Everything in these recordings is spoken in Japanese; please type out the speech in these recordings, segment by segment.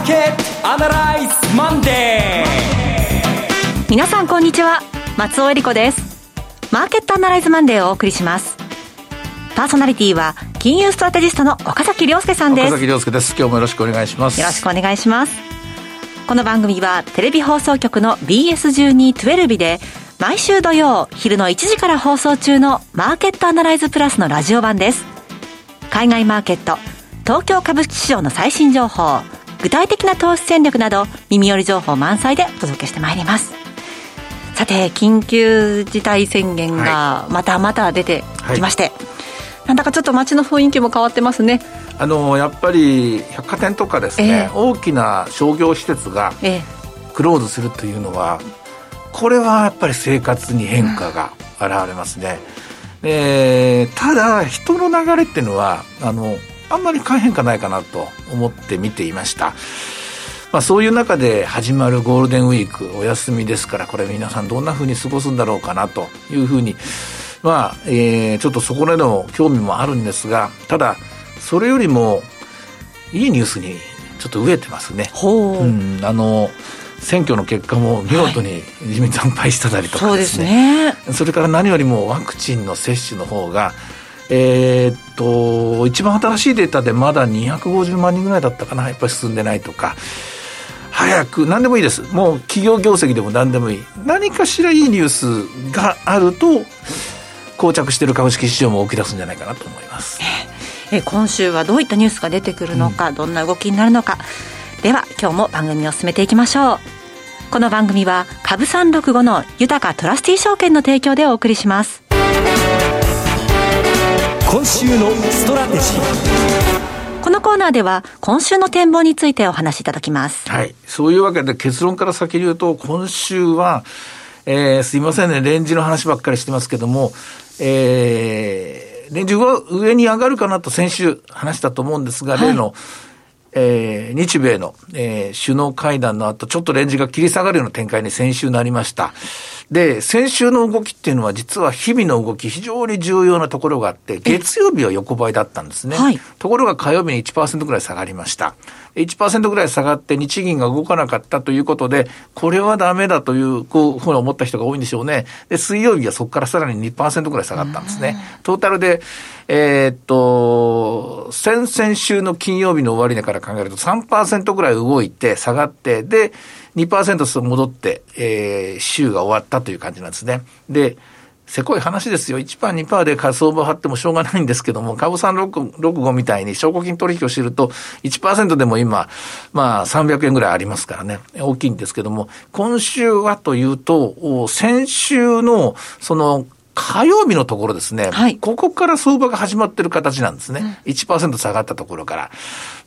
ーケットアナライズマンデー皆さんこんにちは。松尾英里子です。マーケットアナライズマンデーをお送りします。パーソナリティは金融ストラテジストの岡崎良介さんです。岡崎良介です。今日もよろしくお願いします。よろしくお願いします。この番組はテレビ放送局の BS1212 で毎週土曜昼の1時から放送中のマーケットアナライズプラスのラジオ版です。海外マーケット東京株式市場の最新情報具体的な投資戦略など耳寄り情報満載でお届けしてまいります。さて緊急事態宣言がまたまた出てきまして、はい。はい、なんだかちょっと街の雰囲気も変わってますね。あのやっぱり百貨店とかですね、えー、大きな商業施設がクローズするというのは、これはやっぱり生活に変化が現れますね。でただ人の流れっていうのはあのあんまり変変化ないかなと思って見ていました。まあ、そういう中で始まるゴールデンウィークお休みですからこれ皆さんどんなふうに過ごすんだろうかなというふうに。まあ、えー、ちょっとそこでの興味もあるんですがただそれよりもいいニュースにちょっと飢えてますね。う。ん、あの選挙の結果も見事に自民惨敗したりとかですね。はい、そね。それから何よりもワクチンの接種の方がえー、っと一番新しいデータでまだ250万人ぐらいだったかな。やっぱり進んでないとか。早く何でもいいです。もう企業業績でも何でもいい。何かしらいいニュースがあると膠着している株式市場も起き出すんじゃないかなと思います。え今週はどういったニュースが出てくるのか、うん、どんな動きになるのか。では今日も番組を進めていきましょう。この番組は株三六五の豊かトラスティー証券の提供でお送りします今週のストラテジー。このコーナーでは今週の展望についてお話しいただきます。はい。そういうわけで結論から先に言うと今週はえー、すいませんね、レンジの話ばっかりしてますけども、えー、レンジは上に上がるかなと先週話したと思うんですが、はい、例のえー、日米の、えー、首脳会談の後、ちょっとレンジが切り下がるような展開に先週なりました。で、先週の動きっていうのは実は日々の動き非常に重要なところがあって、月曜日は横ばいだったんですね。はい、ところが火曜日に1%ぐらい下がりました。1%ぐらい下がって日銀が動かなかったということで、これはダメだという、こう、ふうに思った人が多いんでしょうね。で、水曜日はそこからさらに2%ぐらい下がったんですね。トータルで、えー、っと、先々週の金曜日の終値から考えると3%ぐらい動いて下がって、で、2%戻って、えー、週が終わったという感じなんですね。で、せこい話ですよ。1%、2%で仮想場張ってもしょうがないんですけども、株三65みたいに証拠金取引を知ると1%でも今、まあ300円ぐらいありますからね、大きいんですけども、今週はというと、先週のその火曜日のところですね、はい、ここから相場が始まってる形なんですね。うん、1%下がったところから。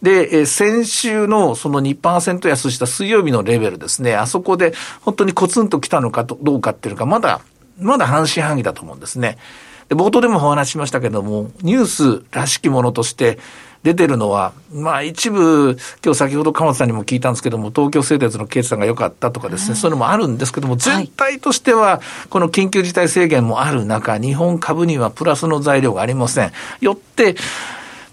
で、え先週のその2%安した水曜日のレベルですね、あそこで本当にコツンと来たのかどうかっていうのが、まだ、まだ半信半疑だと思うんですね。で冒頭でもお話ししましたけども、ニュースらしきものとして、出てるのは、まあ一部、今日先ほど鎌田さんにも聞いたんですけども、東京製鉄の決算が良かったとかですね、そういうのもあるんですけども、全体としては、この緊急事態宣言もある中、日本株にはプラスの材料がありません。よって、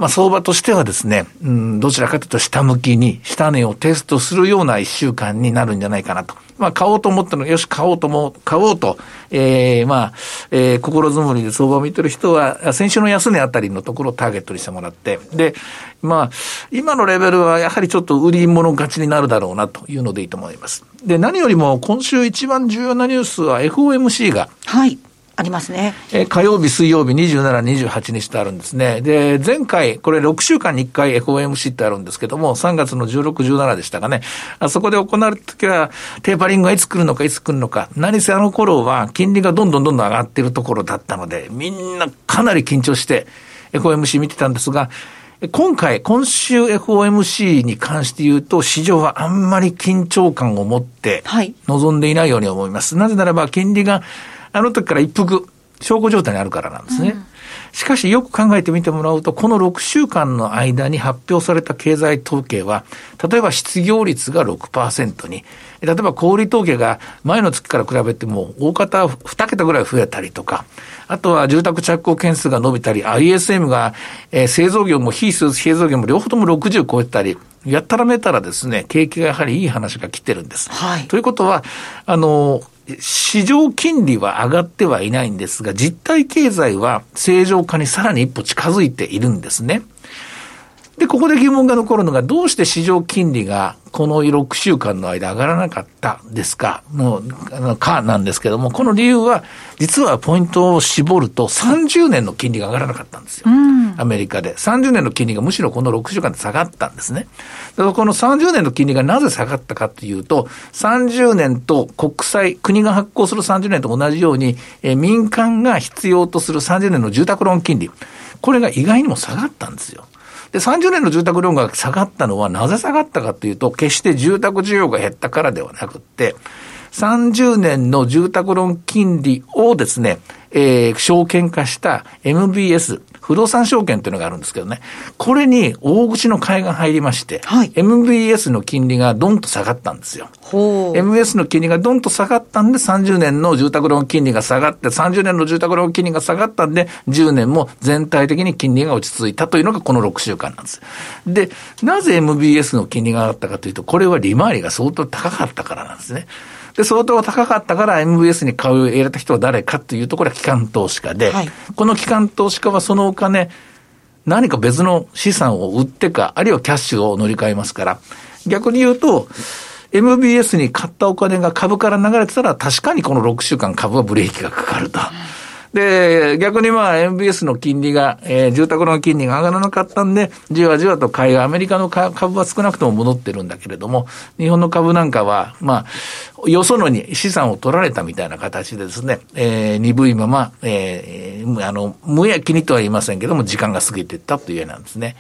まあ、相場としてはですね、うん、どちらかというと下向きに、下値をテストするような一週間になるんじゃないかなと。まあ、買おうと思ったのよし、買おうとも、買おうと、ええー、まあ、えー、心づもりで相場を見てる人は、先週の安値あたりのところをターゲットにしてもらって、で、まあ、今のレベルはやはりちょっと売り物勝ちになるだろうなというのでいいと思います。で、何よりも今週一番重要なニュースは FOMC が、はい。ありますね。え火曜日、水曜日、27、28日とあるんですね。で、前回、これ6週間に1回 FOMC ってあるんですけども、3月の16、17でしたかね。あそこで行われた時は、テーパリングがいつ来るのか、いつ来るのか。何せあの頃は、金利がどんどんどんどん上がっているところだったので、みんなかなり緊張して FOMC 見てたんですが、今回、今週 FOMC に関して言うと、市場はあんまり緊張感を持って望んでいないように思います。はい、なぜならば、金利があの時から一服、証拠状態にあるからなんですね。うん、しかしよく考えてみてもらうと、この6週間の間に発表された経済統計は、例えば失業率が6%に、例えば小売統計が前の月から比べても大方2桁ぐらい増えたりとか、あとは住宅着工件数が伸びたり、ISM が、えー、製造業も非製造業も両方とも60超えたり、やったらめたらですね、景気がやはりいい話が来てるんです。はい。ということは、あの、市場金利は上がってはいないんですが、実体経済は正常化にさらに一歩近づいているんですね。で、ここで疑問が残るのが、どうして市場金利がこの6週間の間上がらなかったですか？の、かなんですけども、この理由は、実はポイントを絞ると、30年の金利が上がらなかったんですよ。アメリカで。30年の金利がむしろこの6週間で下がったんですね。だからこの30年の金利がなぜ下がったかというと、30年と国債、国が発行する30年と同じように、え民間が必要とする30年の住宅ローン金利、これが意外にも下がったんですよ。で、30年の住宅ローンが下がったのはなぜ下がったかというと、決して住宅需要が減ったからではなくって、30年の住宅ローン金利をですね、えー、証券化した MBS、不動産証券というのがあるんですけどね、これに大口の買いが入りまして、はい、MBS の金利がドンと下がったんですよ。MBS の金利がドンと下がったんで、30年の住宅ローン金利が下がって、30年の住宅ローン金利が下がったんで、10年も全体的に金利が落ち着いたというのがこの6週間なんです。で、なぜ MBS の金利が上がったかというと、これは利回りが相当高かったからなんですね。で、相当高かったから MBS に買う、入れた人は誰かというと、これは機関投資家で、はい、この機関投資家はそのお金、何か別の資産を売ってか、あるいはキャッシュを乗り換えますから、逆に言うと、MBS に買ったお金が株から流れてたら、確かにこの6週間株はブレーキがかかると。で、逆にまあ MBS の金利が、えー、住宅の金利が上がらなかったんで、じわじわと買いがアメリカの株は少なくとも戻ってるんだけれども、日本の株なんかは、まあ、よそのに資産を取られたみたいな形でですね、えー、鈍いまま、えー、あの、無や気にとは言いませんけども、時間が過ぎていったという絵なんですね。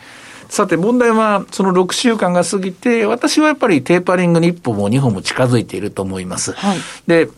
さて問題は、その6週間が過ぎて、私はやっぱりテーパリングに一歩も二歩も近づいていると思います。はい、で、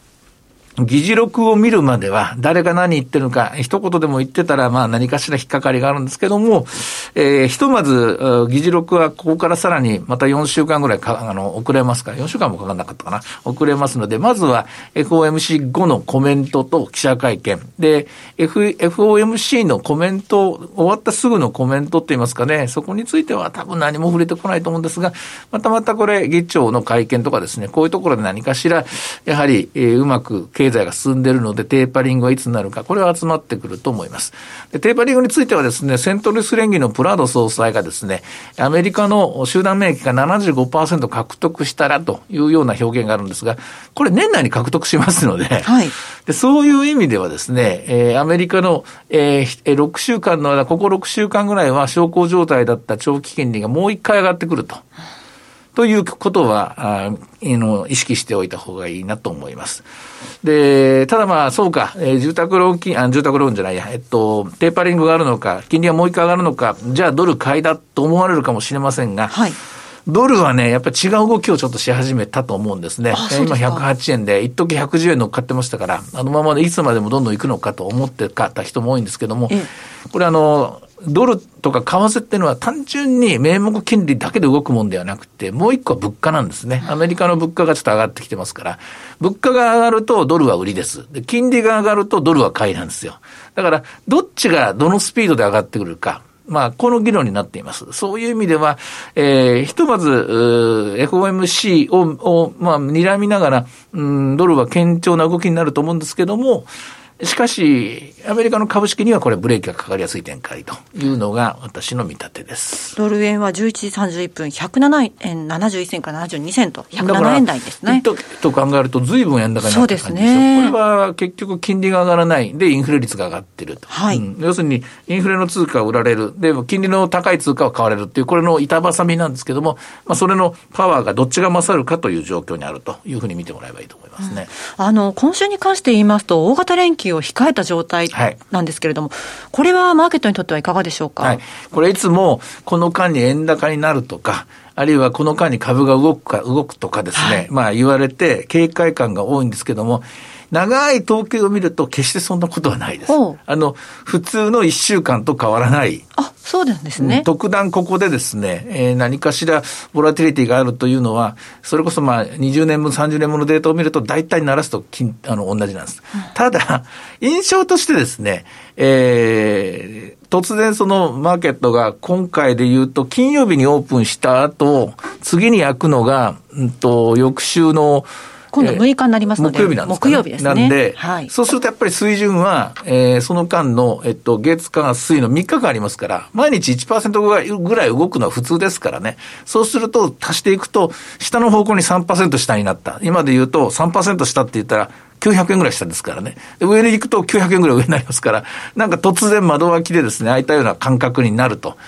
議事録を見るまでは、誰が何言ってるのか、一言でも言ってたら、まあ何かしら引っかかりがあるんですけども、えー、ひとまず、議事録はここからさらにまた4週間ぐらいか、あの、遅れますから、4週間もかかんなかったかな。遅れますので、まずは FOMC 後のコメントと記者会見。で、F、FOMC のコメント、終わったすぐのコメントって言いますかね、そこについては多分何も触れてこないと思うんですが、またまたこれ、議長の会見とかですね、こういうところで何かしら、やはり、えー、うまく経済が進んでいるので、テーパリングはいつになるか、これは集まってくると思います。でテーパリングについてはですね、セントルス連議のプラド総裁がですね、アメリカの集団免疫が75%獲得したらというような表現があるんですが、これ年内に獲得しますので、はい、でそういう意味ではですね、えー、アメリカの、えー、6週間の間、ここ6週間ぐらいは小康状態だった長期金利がもう一回上がってくると。ということは、あの意識しておいた方がいいなと思います。で、ただまあ、そうか、えー、住宅ローン金、あ、住宅ローンじゃないや、えっと、テーパリングがあるのか、金利はもう一回上がるのか、じゃあドル買いだと思われるかもしれませんが、はい。ドルはね、やっぱり違う動きをちょっとし始めたと思うんですね。今108円で、一時110円乗っかってましたから、あのままでいつまでもどんどん行くのかと思って買った人も多いんですけども、これあの、ドルとか為替っていうのは単純に名目金利だけで動くもんではなくて、もう一個は物価なんですね。アメリカの物価がちょっと上がってきてますから、物価が上がるとドルは売りです。で、金利が上がるとドルは買いなんですよ。だから、どっちがどのスピードで上がってくるか。まあ、この議論になっています。そういう意味では、えー、ひとまず、FOMC を、を、まあ、睨みながら、うん、ドルは堅調な動きになると思うんですけども、しかし、アメリカの株式にはこれブレーキがかかりやすい展開というのが私の見立てです。ドル円は11時31分、107円71銭から72銭と、107円台ですね。とと考えると、ずいぶん円高になってる感じですよ。ね、これは結局金利が上がらない。で、インフレ率が上がってると。はい、うん、要するに、インフレの通貨を売られる。で、金利の高い通貨を買われるっていう、これの板挟みなんですけども、まあ、それのパワーがどっちが勝るかという状況にあるというふうに見てもらえばいいと思いますね。うん、あの、今週に関して言いますと、大型連休を控えた状態態なんですけれども、はい、これはマーケットにとってはいかがでしょうか？はい、これいつもこの間に円高になるとか、あるいはこの間に株が動くか、動くとかですね、はい、まあ言われて警戒感が多いんですけども、長い統計を見ると決してそんなことはないです。あの、普通の1週間と変わらないそうなんですね。特段ここでですね、えー、何かしらボラティリティがあるというのは、それこそまあ20年分、30年分のデータを見ると大体鳴らすとあの同じなんです。うん、ただ、印象としてですね、えー、突然そのマーケットが今回で言うと金曜日にオープンした後、次に開くのが、うんと、翌週の今度6日になりますので、木曜日なんです、ね、木曜日ですね。なんで、はい、そうするとやっぱり水準は、えー、その間の、えっと、月間水の3日間ありますから、毎日1%ぐらいぐらい動くのは普通ですからね。そうすると、足していくと、下の方向に3%下になった。今で言うと3%下って言ったら、900円ぐらい下ですからね。上に行くと900円ぐらい上になりますから、なんか突然窓脇でですね、開いたような感覚になると。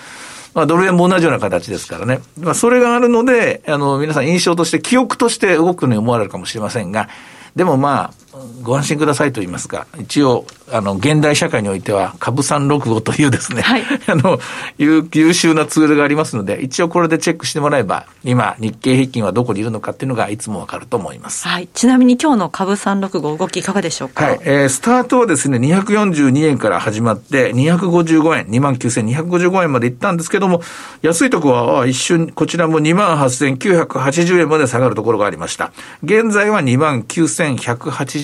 まあ、ドル円も同じような形ですからね。まあ、それがあるので、あの、皆さん印象として、記憶として動くように思われるかもしれませんが、でもまあ、ご安心くださいと言いますか、一応、あの、現代社会においては、株365というですね、はい、あの、優秀なツールがありますので、一応これでチェックしてもらえば、今、日経平均はどこにいるのかっていうのがいつもわかると思います。はい。ちなみに今日の株365動きいかがでしょうか？はい。えー、スタートはですね、242円から始まって、255円、29,255円までいったんですけども、安いとこは一瞬、こちらも28,980円まで下がるところがありました。現在は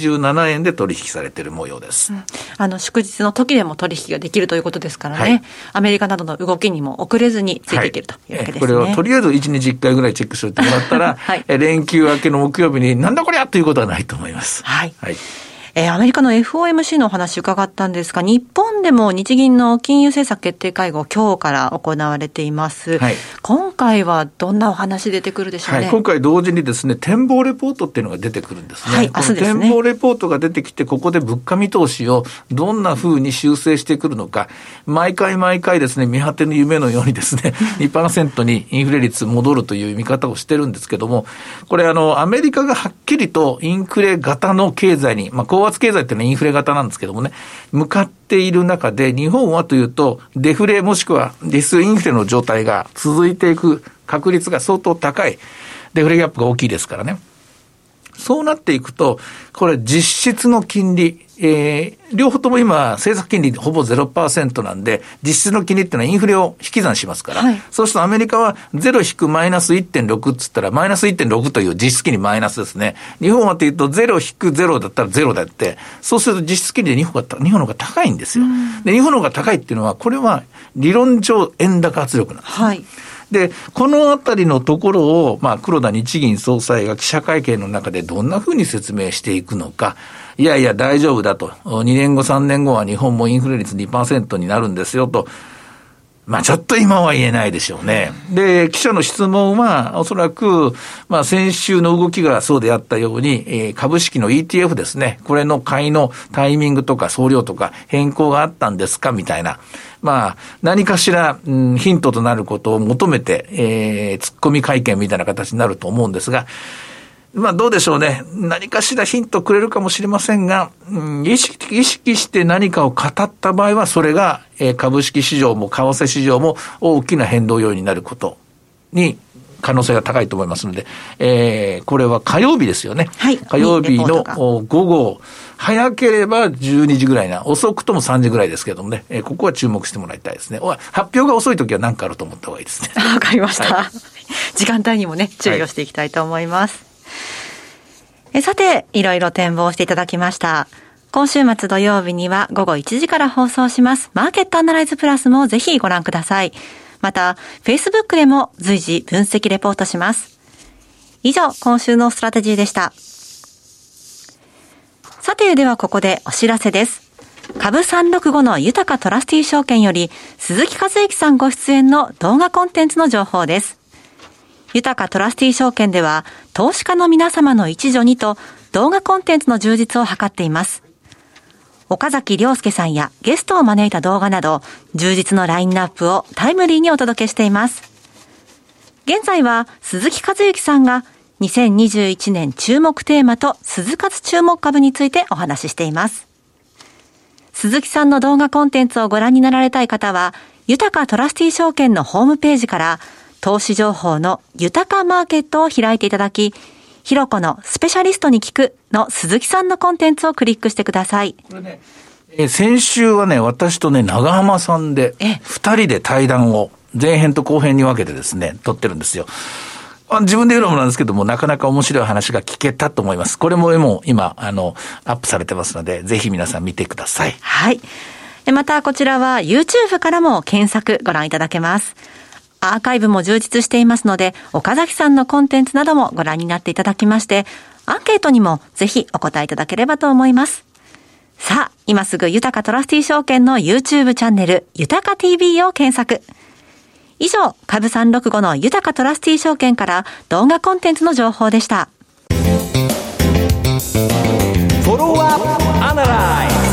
29,187円で取引されている模様です。うん、あの、祝日の時でも取引ができるということですからね、はい、アメリカなどの動きにも遅れずについていけるというわけですね。はい、これをとりあえず1日1回ぐらいチェックしてもらったら、はい、連休明けの木曜日になんだこりゃということはないと思います。はい。はいえー、アメリカの FOMC のお話伺ったんですが、日本でも日銀の金融政策決定会合、今日から行われています。はい、今回はどんなお話出てくるでしょうね？はい、今回同時にですね、展望レポートっていうのが出てくるんですね。はい、明日ですね。展望レポートが出てきて、ここで物価見通しをどんなふうに修正してくるのか、毎回毎回ですね、見果ての夢のようにですね、2%にインフレ率戻るという見方をしてるんですけども、これあの、アメリカがはっきりとインフレ型の経済に、まあ、高圧経済っていうのはインフレ型なんですけどもね、向かっている中で、日本はというと、デフレもしくはデスインフレの状態が続いていく確率が相当高い。デフレギャップが大きいですからね。そうなっていくと、これ実質の金利、えー、両方とも今、政策金利ほぼ0%なんで、実質の金利っていうのはインフレを引き算しますから、はい、そうするとアメリカは0引くマイナス1.6っつったら、マイナス1.6という実質金利マイナスですね。日本はというと0引く0だったら0だって、そうすると実質金利で日本が日本の方が高いんですよ。で、日本の方が高いっていうのは、これは理論上円高圧力なんです。はいで、このあたりのところを、まあ、黒田日銀総裁が記者会見の中でどんなふうに説明していくのか、いやいや大丈夫だと、2年後、3年後は日本もインフレ率2%になるんですよと、まあちょっと今は言えないでしょうね。で、記者の質問は、おそらく、まあ先週の動きがそうであったように、えー、株式の ETF ですね。これの買いのタイミングとか総量とか変更があったんですかみたいな。まあ、何かしら、うん、ヒントとなることを求めて、えー、突っ込み会見みたいな形になると思うんですが、まあどうでしょうね。何かしらヒントくれるかもしれませんが、うん、意識意識して何かを語った場合は、それが、えー、株式市場も為替市場も大きな変動要因になることに可能性が高いと思いますので、えー、これは火曜日ですよね。はい。火曜日の午後、早ければ12時ぐらいな、遅くとも3時ぐらいですけどもね、えー、ここは注目してもらいたいですね。発表が遅い時は何かあると思った方がいいですね。わかりました。はい、時間帯にもね、注意をしていきたいと思います。はいえさて、いろいろ展望していただきました。今週末土曜日には午後1時から放送します。マーケットアナライズプラスもぜひご覧ください。また、Facebook でも随時分析レポートします。以上、今週のストラテジーでした。さて、ではここでお知らせです。株365の豊かトラスティー証券より鈴木和之さんご出演の動画コンテンツの情報です。豊トラスティ証券では、投資家の皆様の一助にと、動画コンテンツの充実を図っています。岡崎良介さんやゲストを招いた動画など、充実のラインナップをタイムリーにお届けしています。現在は鈴木和之さんが2021年注目テーマと鈴活注目株についてお話ししています。鈴木さんの動画コンテンツをご覧になられたい方は、豊かトラスティ証券のホームページから投資情報の豊かマーケットを開いていただき、ひろこのスペシャリストに聞くの鈴木さんのコンテンツをクリックしてください。これねえー先週はね、私とね、長浜さんでえ、二人で対談を、前編と後編に分けてですね、撮ってるんですよ。あ自分で言うのもなんですけども、なかなか面白い話が聞けたと思います。これももう今、あの、アップされてますので、ぜひ皆さん見てください。はい。でまたこちらは YouTube からも検索ご覧いただけます。アーカイブも充実していますので、岡崎さんのコンテンツなどもご覧になっていただきまして、アンケートにもぜひお答えいただければと思います。さあ、今すぐ豊かトラスティ証券の YouTube チャンネル、豊か TV を検索。以上、株365の豊かトラスティ証券から動画コンテンツの情報でした。フォロワーアップアナライズ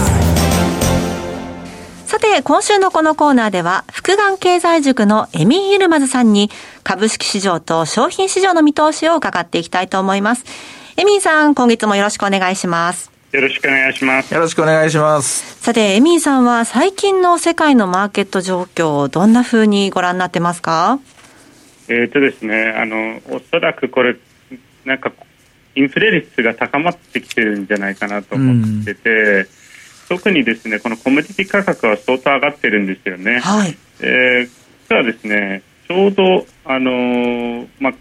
さて、今週のこのコーナーでは、福眼経済塾のエミー・イルマズさんに、株式市場と商品市場の見通しを伺っていきたいと思います。エミーさん、今月もよろしくお願いします。よろしくお願いします。よろしくお願いします。さて、エミーさんは最近の世界のマーケット状況をどんな風にご覧になってますか？えっ、とですね、あの、おそらくこれ、なんか、インフレ率が高まってきてるんじゃないかなと思ってて、特にですね、このコモディティ価格は相当上がってるんですよね。はい。えー実はですね、ちょうど、あのーまあ、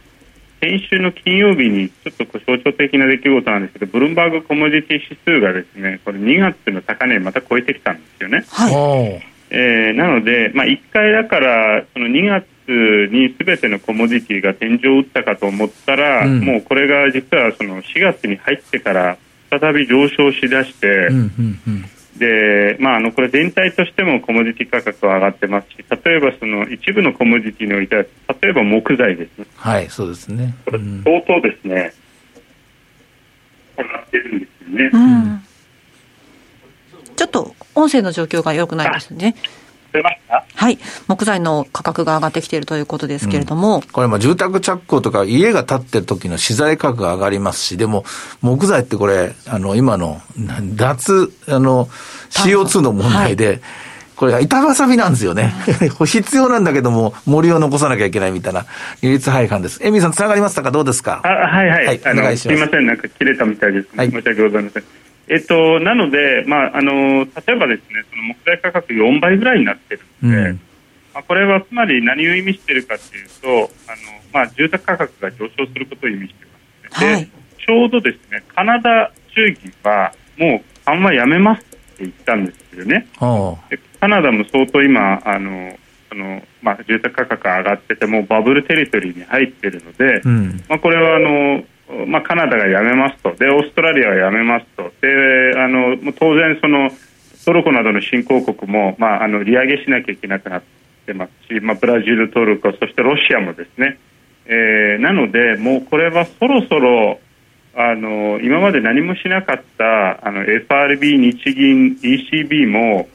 先週の金曜日にちょっとこう象徴的な出来事なんですけど、ブルームバーグコモディティ指数がですね、これ2月の高値また超えてきたんですよね。はい。えーなので、まあ、1回だからその2月にすべてのコモディティが天井を打ったかと思ったら、うんもうこれが実はその4月に入ってから再び上昇しだして、うん、うん、うん。でまあ、あのこれ全体としてもコモディティ価格は上がってますし例えばその一部のコモディティにおいては例えば木材ですねはい、そうですね。これうん相当ですね、上がってるんですよね。うん。ちょっと音声の状況が良くないですね。出ました？はい。木材の価格が上がってきているということですけれども、これ、まあ、住宅着工とか家が建ってる時の資材価格が上がりますし、でも、木材ってこれ、あの、今の、な脱、あの、CO2 の問題で、これが板挟みなんですよね。必要なんだけども、森を残さなきゃいけないみたいな、利率配管です。エミさん、つながりましたか？どうですか？あはいはい、はいお願いします。すみません、なんか切れたみたいです、はい。申し訳ございません。えっと、なので、まああの、例えばですね、その木材価格4倍ぐらいになってるので、うんまあ、これはつまり何を意味しているかというと、あのまあ、住宅価格が上昇することを意味しています、ねはいで。ちょうどですね、カナダ中銀はもう緩和やめますって言ったんですよね。カナダも相当今、あのそのまあ、住宅価格が上がってて、もうバブルテリトリーに入っているので、うん。まあ、これはあの、まあ、カナダがやめますと。でオーストラリアはやめますと。であの当然そのトルコなどの新興国も、まあ、あの利上げしなきゃいけなくなってますし、まあ、ブラジル、トルコそしてロシアもですね、えーなのでもうこれはそろそろあの今まで何もしなかったあの FRB、日銀、ECB も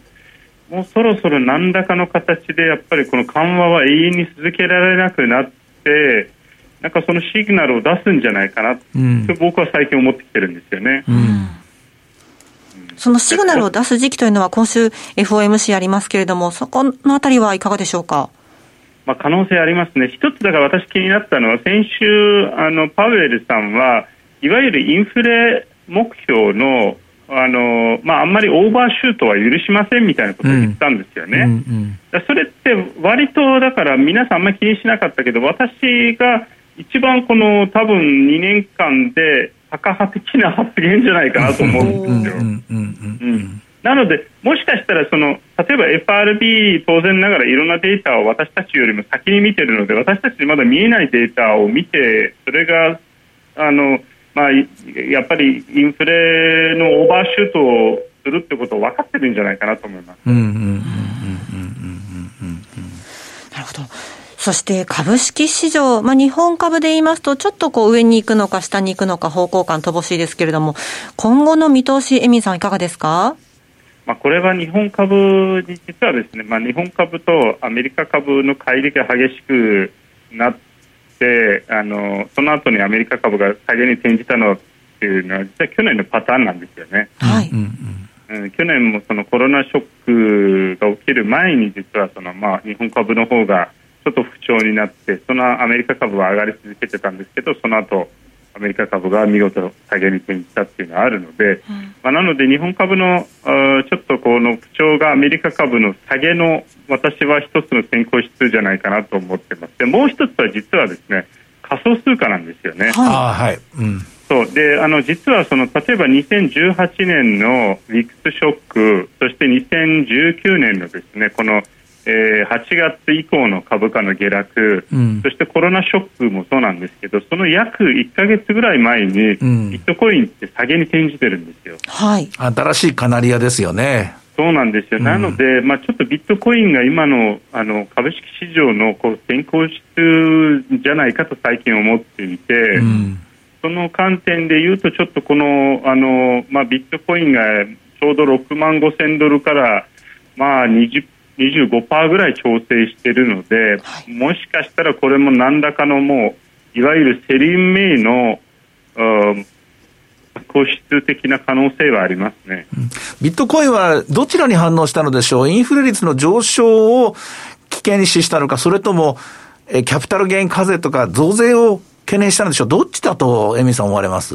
もうそろそろ何らかの形でやっぱりこの緩和は永遠に続けられなくなってなんかそのシグナルを出すんじゃないかなうん。僕は最近思ってきてるんですよね。うん。そのシグナルを出す時期というのは今週 FOMC ありますけれども、そこのあたりはいかがでしょうか？まあ、可能性ありますね、一つだから私気になったのは先週あのパウエルさんはいわゆるインフレ目標のあの、まあ、あんまりオーバーシュートは許しませんみたいなことを言ったんですよね。うんうん。だそれって割とだから皆さんあんまり気にしなかったけど私が一番この多分2年間で高派的な発言じゃないかなと思うんですよ。なので、もしかしたらその例えば FRB 当然ながらいろんなデータを私たちよりも先に見ているので私たちにまだ見えないデータを見てそれがあの、まあ、いやっぱりインフレのオーバーシュートをするってことを分かってるんじゃないかなと思います。うんうんうんそして株式市場、まあ、日本株で言いますと、ちょっとこう上に行くのか下に行くのか方向感乏しいですけれども、今後の見通し、エミンさんいかがですか？まあ、これは日本株に実はですね、まあ、日本株とアメリカ株の乖離が激しくなってあのその後にアメリカ株が下げに転じたのっていうのは実は去年のパターンなんですよね。はい。うんうん、去年もそのコロナショックが起きる前に実はその、まあ、日本株の方がちょっと不調になってそのアメリカ株は上がり続けてたんですけどその後アメリカ株が見事下げに転じたっていうのはあるので、うん、まあ、なので日本株のちょっとこの不調がアメリカ株の下げの私は一つの先行指数じゃないかなと思ってます。でもう一つは実はですね仮想通貨なんですよね。はい、うん。そう。であの実はその例えば2018年のウィックスショックそして2019年のですねこのえー、8月以降の株価の下落、うん、そしてコロナショックもそうなんですけどその約1か月ぐらい前に、ビットコインって下げに転じてるんですよ。はい、新しいカナリアですよね。そうなんですよ、うん、なので、まあ、ちょっとビットコインが今のあの株式市場のこう先行質じゃないかと最近思っていて、うん、その観点でいうと、ちょっとこのあの、まあ、ビットコインがちょうど6万5千ドルから、まあ20、25%ぐらい調整しているので、はい、もしかしたらこれも何らかのもういわゆるセリンメイの固質的な可能性はありますね、ビットコインはどちらに反応したのでしょう、インフレ率の上昇を危険に視したのか、それともえキャピタルゲイン課税とか増税を懸念したのでしょう、どっちだと、エミさん、思われます？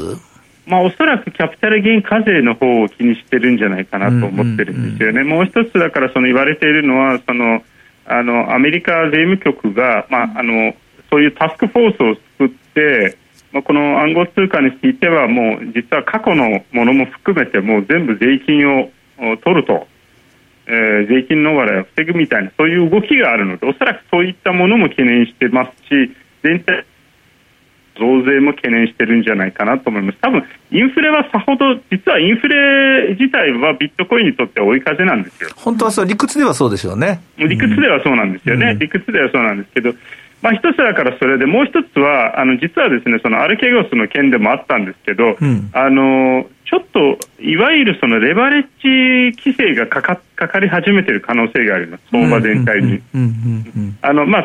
まあ、おそらくキャピタルゲイン課税の方を気にしてるんじゃないかなと思ってるんですよね。もう一つだからその言われているのはそのあのアメリカ税務局が、まあ、あのそういうタスクフォースを作って、まあ、この暗号通貨についてはもう実は過去のものも含めてもう全部税金を取ると、えー、税金逃れを防ぐみたいなそういう動きがあるのでおそらくそういったものも懸念してますし全体増税も懸念してるんじゃないかなと思います。多分インフレはさほど、実はインフレ自体はビットコインにとっては追い風なんですよ。本当はそう、理屈ではそうですよね。理屈ではそうなんですよね。うん、理屈ではそうなんですけど、まあ、一つだからそれで、もう一つは、あの実はですねそのアルケゴスの件でもあったんですけど、うん、あのちょっといわゆるそのレバレッジ規制がかかかかり始めている可能性があります、相場全体に。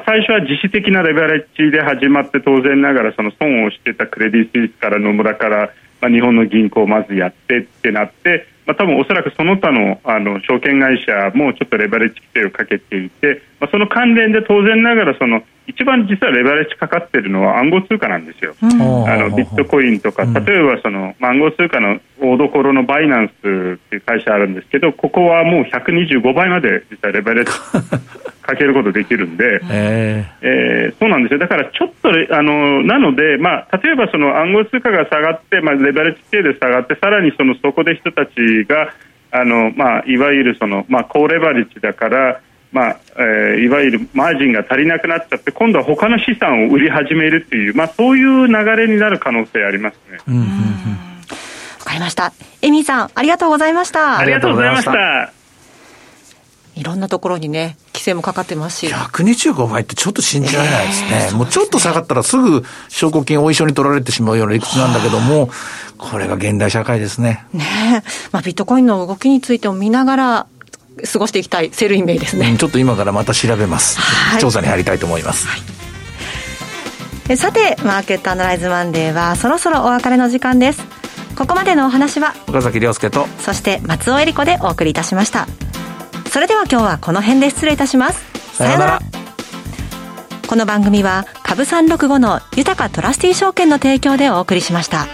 最初は自主的なレバレッジで始まって、当然ながらその損をしてたクレディ・スイスから野村から、まあ、日本の銀行をまずやってってなって、まあ、多分おそらくその他のあの証券会社もちょっとレバレッジ規制をかけていて、まあ、その関連で当然ながらその一番実はレバレッジかかっているのは暗号通貨なんですよ、うん、あのビットコインとか、例えばその、暗号通貨の大所のバイナンスっていう会社あるんですけど、ここはもう125倍まで実はレバレッジ かけることできるんで、えー、えー、そうなんですよ、だからちょっとあのなので、まあ、例えばその暗号通貨が下がって、まあ、レバレッジ規制で下がって、さらにそのそこで人たちが、あのまあ、いわゆるその、まあ、高レバレッジだから、まあえー、いわゆるマージンが足りなくなっちゃって今度は他の資産を売り始めるっていう、まあ、そういう流れになる可能性ありますね。わかりました。エミーさん、ありがとうございました。ありがとうございました。いろんなところにね、規制もかかってますし。125倍ってちょっと信じられないですね。えー、すねもうちょっと下がったらすぐ証拠金を一瞬に取られてしまうような理屈なんだけども、これが現代社会ですね。ねまあビットコインの動きについても見ながら、過ごしていきたい Sell in May ですね、うん、ちょっと今からまた調べます、はい、調査に入りたいと思います、はい、さてマーケットアナライズマンデーはそろそろお別れの時間です。ここまでのお話は岡崎亮介とそして松尾恵理子でお送りいたしました。それでは今日はこの辺で失礼いたします。さようなら。この番組は株三六五の豊かトラスティ証券の提供でお送りしました。